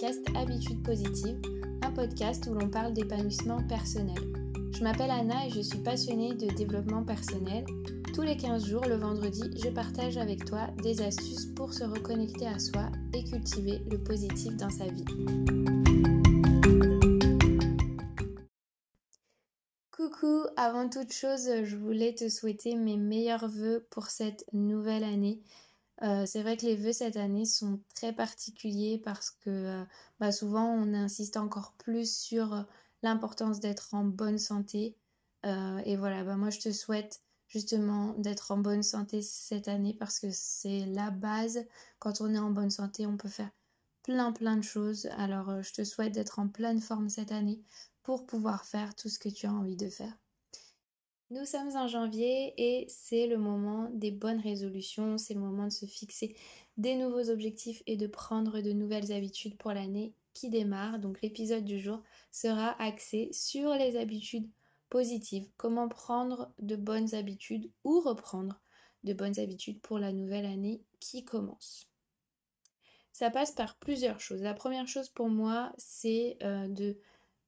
podcast Habitude positive, un podcast où l'on parle d'épanouissement personnel. Je m'appelle Anna et je suis passionnée de développement personnel. Tous les 15 jours, le vendredi, je partage avec toi des astuces pour se reconnecter à soi et cultiver le positif dans sa vie. Coucou, avant toute chose, je voulais te souhaiter mes meilleurs voeux pour cette nouvelle année. Euh, c'est vrai que les vœux cette année sont très particuliers parce que euh, bah, souvent on insiste encore plus sur euh, l'importance d'être en bonne santé. et voilà, bah, moi je te souhaite justement d'être en bonne santé cette année parce que c'est la base. Quand on est en bonne santé, on peut faire plein plein de choses. Alors je te souhaite d'être en pleine forme cette année pour pouvoir faire tout ce que tu as envie de faire. Nous sommes en janvier et c'est le moment des bonnes résolutions, c'est le moment de se fixer des nouveaux objectifs et de prendre de nouvelles habitudes pour l'année qui démarre. Donc l'épisode du jour sera axé sur les habitudes positives, comment prendre de bonnes habitudes ou reprendre de bonnes habitudes pour la nouvelle année qui commence. Ça passe par plusieurs choses. La première chose pour moi, c'est euh, de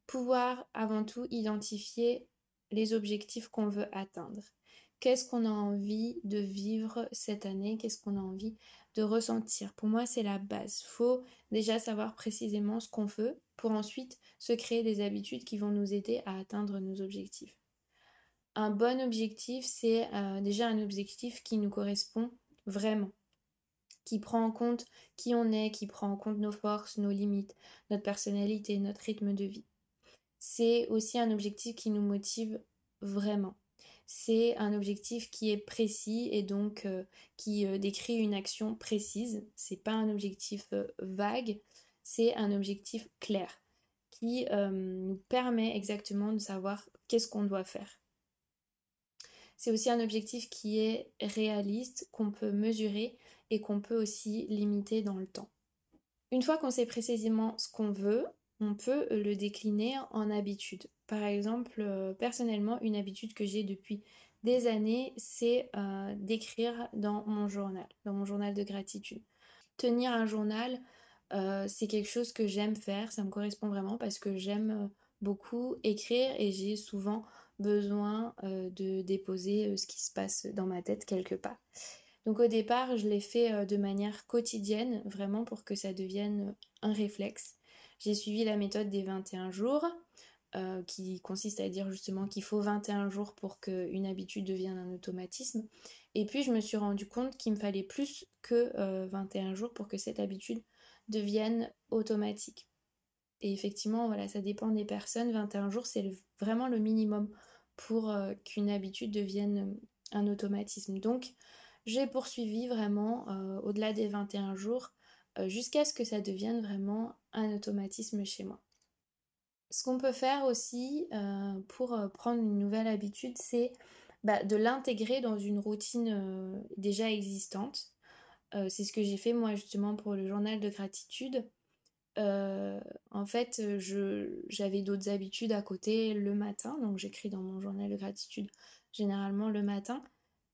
pouvoir avant tout identifier les objectifs qu'on veut atteindre. Qu'est-ce qu'on a envie de vivre cette année? Qu'est-ce qu'on a envie de ressentir? Pour moi, c'est la base. Faut déjà savoir précisément ce qu'on veut pour ensuite se créer des habitudes qui vont nous aider à atteindre nos objectifs. Un bon objectif, c'est euh, déjà un objectif qui nous correspond vraiment, qui prend en compte qui on est, qui prend en compte nos forces, nos limites, notre personnalité, notre rythme de vie c'est aussi un objectif qui nous motive vraiment. C'est un objectif qui est précis et donc euh, qui euh, décrit une action précise. C'est pas un objectif euh, vague, c'est un objectif clair qui nous permet exactement de savoir qu'est-ce qu'on doit faire. C'est aussi un objectif qui est réaliste, qu'on peut mesurer et qu'on peut aussi limiter dans le temps. Une fois qu'on sait précisément ce qu'on veut, on peut le décliner en habitude. Par exemple, euh, personnellement, une habitude que j'ai depuis des années, c'est euh, d'écrire dans mon journal, dans mon journal de gratitude. Tenir un journal, euh, c'est quelque chose que j'aime faire, ça me correspond vraiment parce que j'aime beaucoup écrire et j'ai souvent besoin de déposer ce qui se passe dans ma tête quelque part. Donc au départ, je l'ai fait de manière quotidienne, vraiment pour que ça devienne un réflexe. J'ai suivi la méthode des 21 jours, euh, qui consiste à dire justement qu'il faut 21 jours pour qu'une habitude devienne un automatisme. Et puis je me suis rendu compte qu'il me fallait plus que 21 euh, jours pour que cette habitude devienne automatique. Et effectivement, voilà, ça dépend des personnes. 21 jours, c'est vraiment le minimum pour euh, qu'une habitude devienne un automatisme. Donc, j'ai poursuivi vraiment au-delà des 21 jours jusqu'à ce que ça devienne vraiment un automatisme chez moi. Ce qu'on peut faire aussi euh, pour euh, prendre une nouvelle habitude, c'est bah, de l'intégrer dans une routine déjà existante. c'est ce que j'ai fait moi justement pour le journal de gratitude. en fait, j'avais d'autres habitudes à côté le matin, donc j'écris dans mon journal de gratitude généralement le matin,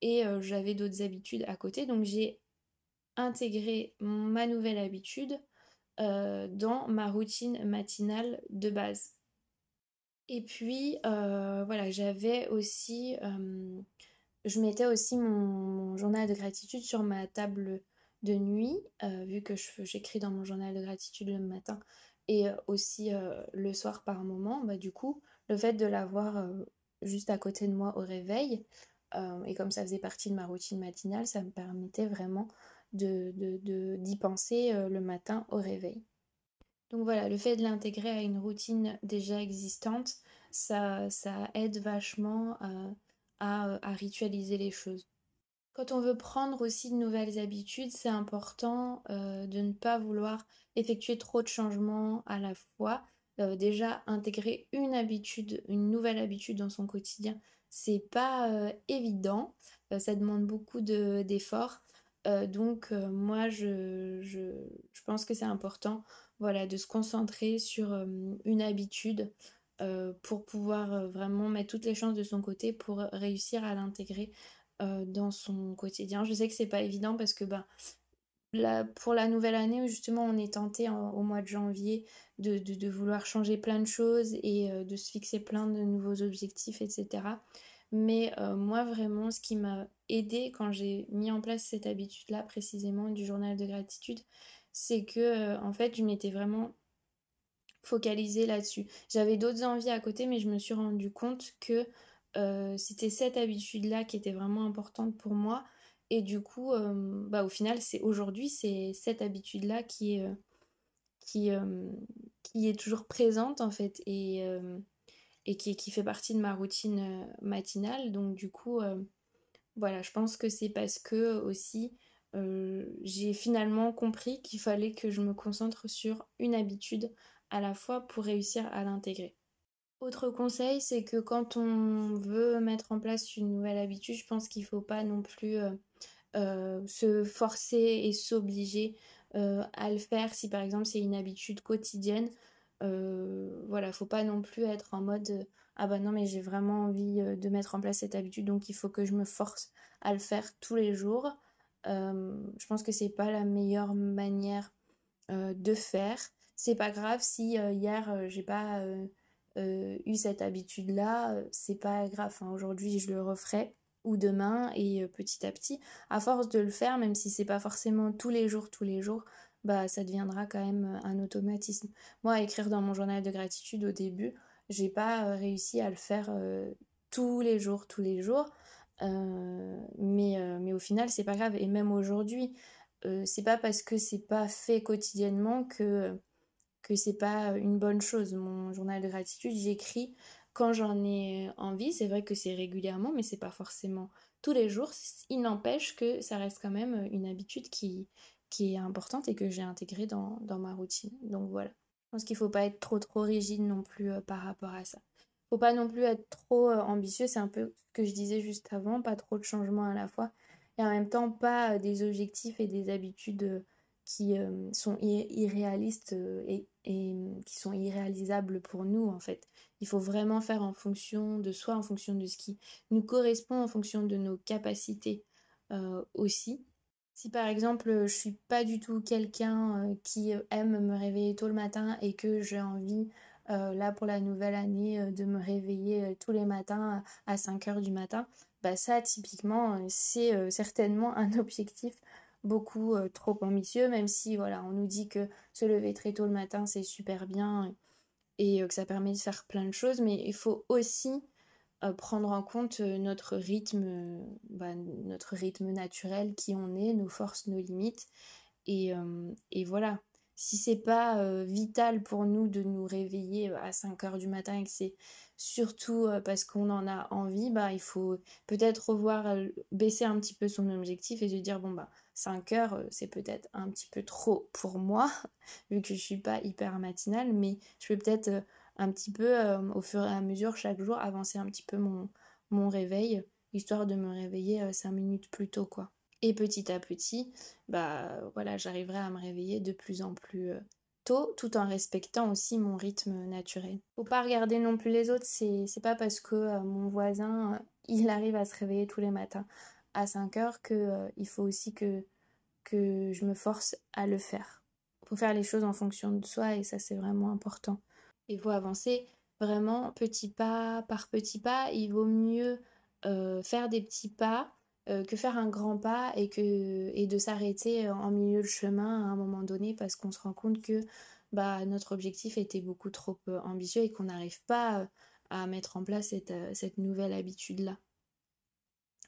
et j'avais d'autres habitudes à côté, donc j'ai intégrer ma nouvelle habitude euh, dans ma routine matinale de base. Et puis, euh, voilà, j'avais aussi, euh, je mettais aussi mon, journal de gratitude sur ma table de nuit, vu que j'écris dans mon journal de gratitude le matin et aussi le soir par moment, bah, du coup, le fait de l'avoir juste à côté de moi au réveil, et comme ça faisait partie de ma routine matinale, ça me permettait vraiment d'y de, d'y penser euh, le matin au réveil. Donc voilà, le fait de l'intégrer à une routine déjà existante, ça, ça aide vachement euh, à, à, ritualiser les choses. Quand on veut prendre aussi de nouvelles habitudes, c'est important euh, de ne pas vouloir effectuer trop de changements à la fois. déjà, intégrer une habitude, une nouvelle habitude dans son quotidien, c'est pas évident. ça demande beaucoup d'efforts. Euh, donc euh, moi je, je, pense que c'est important voilà, de se concentrer sur euh, une habitude pour pouvoir vraiment mettre toutes les chances de son côté pour réussir à l'intégrer dans son quotidien. Je sais que c'est pas évident parce que ben, pour la nouvelle année, justement, on est tenté au mois de janvier de, vouloir changer plein de choses et de se fixer plein de nouveaux objectifs, etc. Mais moi, vraiment, ce qui m'a aidé quand j'ai mis en place cette habitude-là, précisément, du journal de gratitude, c'est que, en fait, je m'étais vraiment focalisée là-dessus. J'avais d'autres envies à côté, mais je me suis rendu compte que c'était cette habitude-là qui était vraiment importante pour moi et du coup, euh, bah, au final, c'est aujourd'hui, c'est cette habitude-là qui est, euh, qui, euh, qui est toujours présente en fait et, et qui, fait partie de ma routine matinale. Donc du coup, voilà, je pense que c'est parce que aussi j'ai finalement compris qu'il fallait que je me concentre sur une habitude à la fois pour réussir à l'intégrer. Autre conseil, c'est que quand on veut mettre en place une nouvelle habitude, je pense qu'il ne faut pas non plus euh, euh, se forcer et s'obliger euh, à le faire si par exemple c'est une habitude quotidienne. Voilà, faut pas non plus être en mode ah bah non mais j'ai vraiment envie de mettre en place cette habitude donc il faut que je me force à le faire tous les jours. je pense que c'est pas la meilleure manière de faire. C'est pas grave si hier j'ai pas euh, eu cette habitude-là, euh, c'est pas grave. Aujourd'hui, je le referai ou demain et euh, petit à petit, à force de le faire, même si c'est pas forcément tous les jours, tous les jours, bah ça deviendra quand même un automatisme. Moi, écrire dans mon journal de gratitude au début, j'ai pas réussi à le faire tous les jours, tous les jours. mais, mais au final, c'est pas grave. Et même aujourd'hui, c'est pas parce que c'est pas fait quotidiennement que que c'est pas une bonne chose. Mon journal de gratitude, j'écris quand j'en ai envie. C'est vrai que c'est régulièrement, mais c'est pas forcément tous les jours. Il n'empêche que ça reste quand même une habitude qui, qui est importante et que j'ai intégrée dans, ma routine. Donc voilà. Je pense qu'il faut pas être trop trop rigide non plus euh, par rapport à ça. Faut pas non plus être trop euh, ambitieux, c'est un peu ce que je disais juste avant, pas trop de changements à la fois et en même temps pas euh, des objectifs et des habitudes qui sont irréalistes euh, et, mm, qui sont irréalisables pour nous en fait. Il faut vraiment faire en fonction de soi, en fonction de ce qui nous correspond, en fonction de nos capacités aussi. Si par exemple je suis pas du tout quelqu'un qui aime me réveiller tôt le matin et que j'ai envie là pour la nouvelle année de me réveiller tous les matins à 5 heures du matin, bah ça typiquement c'est certainement un objectif beaucoup euh, trop ambitieux, même si voilà, on nous dit que se lever très tôt le matin c'est super bien et euh, que ça permet de faire plein de choses, mais il faut aussi euh, prendre en compte notre rythme, bah, notre rythme naturel, qui on est, nos forces, nos limites. Et, voilà, si c'est pas vital pour nous de nous réveiller à 5 heures du matin et que c'est surtout parce qu'on en a envie, bah il faut peut-être revoir, baisser un petit peu son objectif et se dire bon bah 5 heures, euh, c'est peut-être un petit peu trop pour moi, vu que je suis pas hyper matinale, mais je peux peut-être euh, un petit peu, euh, au fur et à mesure, chaque jour, avancer un petit peu mon, mon réveil, histoire de me réveiller 5 minutes plus tôt, quoi. Et petit à petit, bah voilà, j'arriverai à me réveiller de plus en plus tôt, tout en respectant aussi mon rythme naturel. Faut pas regarder non plus les autres, c'est pas parce que mon voisin, il arrive à se réveiller tous les matins à 5 heures que euh, il faut aussi que, que je me force à le faire. Faut faire les choses en fonction de soi et ça c'est vraiment important. Il faut avancer vraiment petit pas par petit pas. Il vaut mieux euh, faire des petits pas euh, que faire un grand pas et, que, et de s'arrêter en milieu de chemin à un moment donné parce qu'on se rend compte que bah, notre objectif était beaucoup trop ambitieux et qu'on n'arrive pas à mettre en place cette, cette nouvelle habitude-là.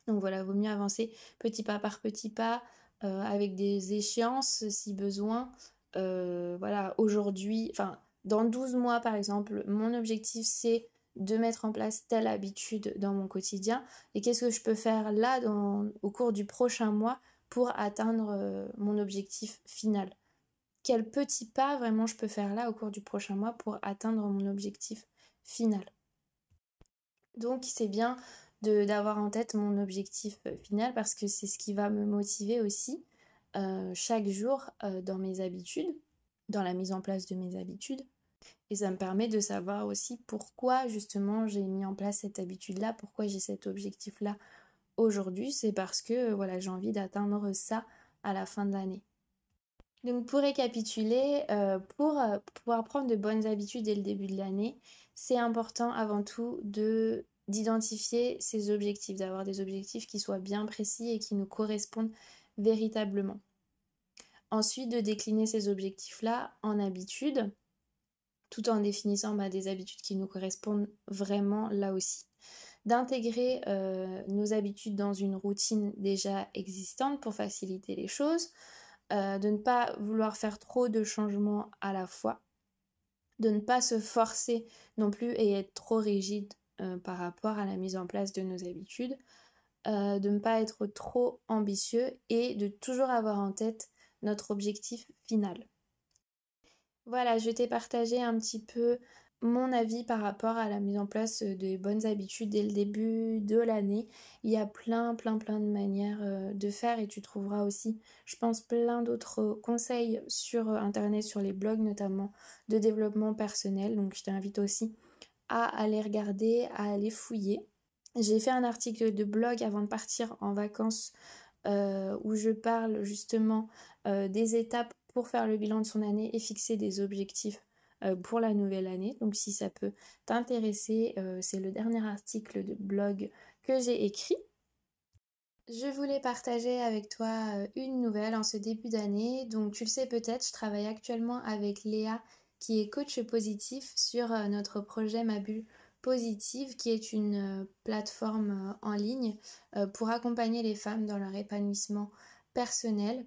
Donc voilà, vaut mieux avancer petit pas par petit pas, euh, avec des échéances si besoin. Euh, voilà, aujourd'hui, enfin, dans 12 mois par exemple, mon objectif c'est de mettre en place telle habitude dans mon quotidien. Et qu'est-ce que je peux faire là au cours du prochain mois pour atteindre euh, mon objectif final? Quel petit pas vraiment je peux faire là au cours du prochain mois pour atteindre mon objectif final? Donc c'est bien d'avoir en tête mon objectif euh, final parce que c'est ce qui va me motiver aussi euh, chaque jour dans mes habitudes, dans la mise en place de mes habitudes. Et ça me permet de savoir aussi pourquoi justement j'ai mis en place cette habitude-là, pourquoi j'ai cet objectif-là aujourd'hui. C'est parce que voilà, j'ai envie d'atteindre ça à la fin de l'année. Donc pour récapituler, euh, pour euh, pouvoir prendre de bonnes habitudes dès le début de l'année, c'est important avant tout de d'identifier ses objectifs, d'avoir des objectifs qui soient bien précis et qui nous correspondent véritablement. Ensuite, de décliner ces objectifs-là en habitudes, tout en définissant bah, des habitudes qui nous correspondent vraiment là aussi. D'intégrer euh, nos habitudes dans une routine déjà existante pour faciliter les choses, euh, de ne pas vouloir faire trop de changements à la fois, de ne pas se forcer non plus et être trop rigide euh, par rapport à la mise en place de nos habitudes, de ne pas être trop ambitieux et de toujours avoir en tête notre objectif final. Voilà, je t'ai partagé un petit peu mon avis par rapport à la mise en place des bonnes habitudes dès le début de l'année. Il y a plein, plein, plein de manières euh, de faire et tu trouveras aussi, je pense, plein d'autres conseils sur euh, Internet, sur les blogs notamment de développement personnel. Donc je t'invite aussi à aller regarder, à aller fouiller. J'ai fait un article de blog avant de partir en vacances euh, où je parle justement des étapes pour faire le bilan de son année et fixer des objectifs euh, pour la nouvelle année. Donc si ça peut t'intéresser, euh, c'est le dernier article de blog que j'ai écrit. Je voulais partager avec toi euh, une nouvelle en ce début d'année. Donc tu le sais peut-être, je travaille actuellement avec Léa qui est coach positif sur notre projet Ma Bulle Positive qui est une plateforme en ligne pour accompagner les femmes dans leur épanouissement personnel.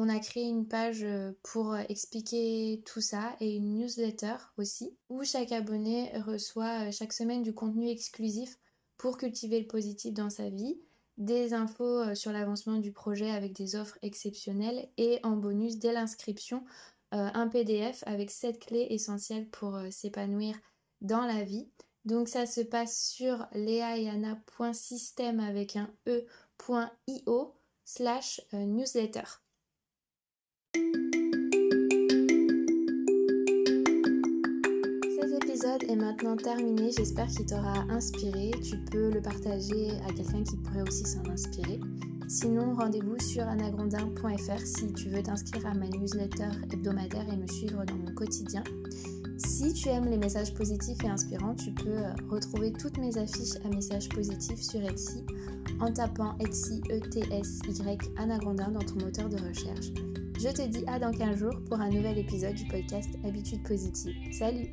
On a créé une page euh, pour euh, expliquer tout ça et une newsletter aussi où chaque abonné reçoit euh, chaque semaine du contenu exclusif pour cultiver le positif dans sa vie, des infos sur l'avancement du projet avec des offres exceptionnelles et en bonus dès l'inscription un PDF avec 7 clés essentielles pour s'épanouir dans la vie. Donc ça se passe sur leayana.system avec un e.io slash newsletter. Cet épisode est maintenant terminé, j'espère qu'il t'aura inspiré. Tu peux le partager à quelqu'un qui pourrait aussi s'en inspirer. Sinon, rendez-vous sur anagrandin.fr si tu veux t'inscrire à ma newsletter hebdomadaire et me suivre dans mon quotidien. Si tu aimes les messages positifs et inspirants, tu peux euh, retrouver toutes mes affiches à messages positifs sur Etsy en tapant Etsy E-T-S-Y Anagrandin dans ton moteur de recherche. Je te dis à dans 15 jours pour un nouvel épisode du podcast Habitude positive. Salut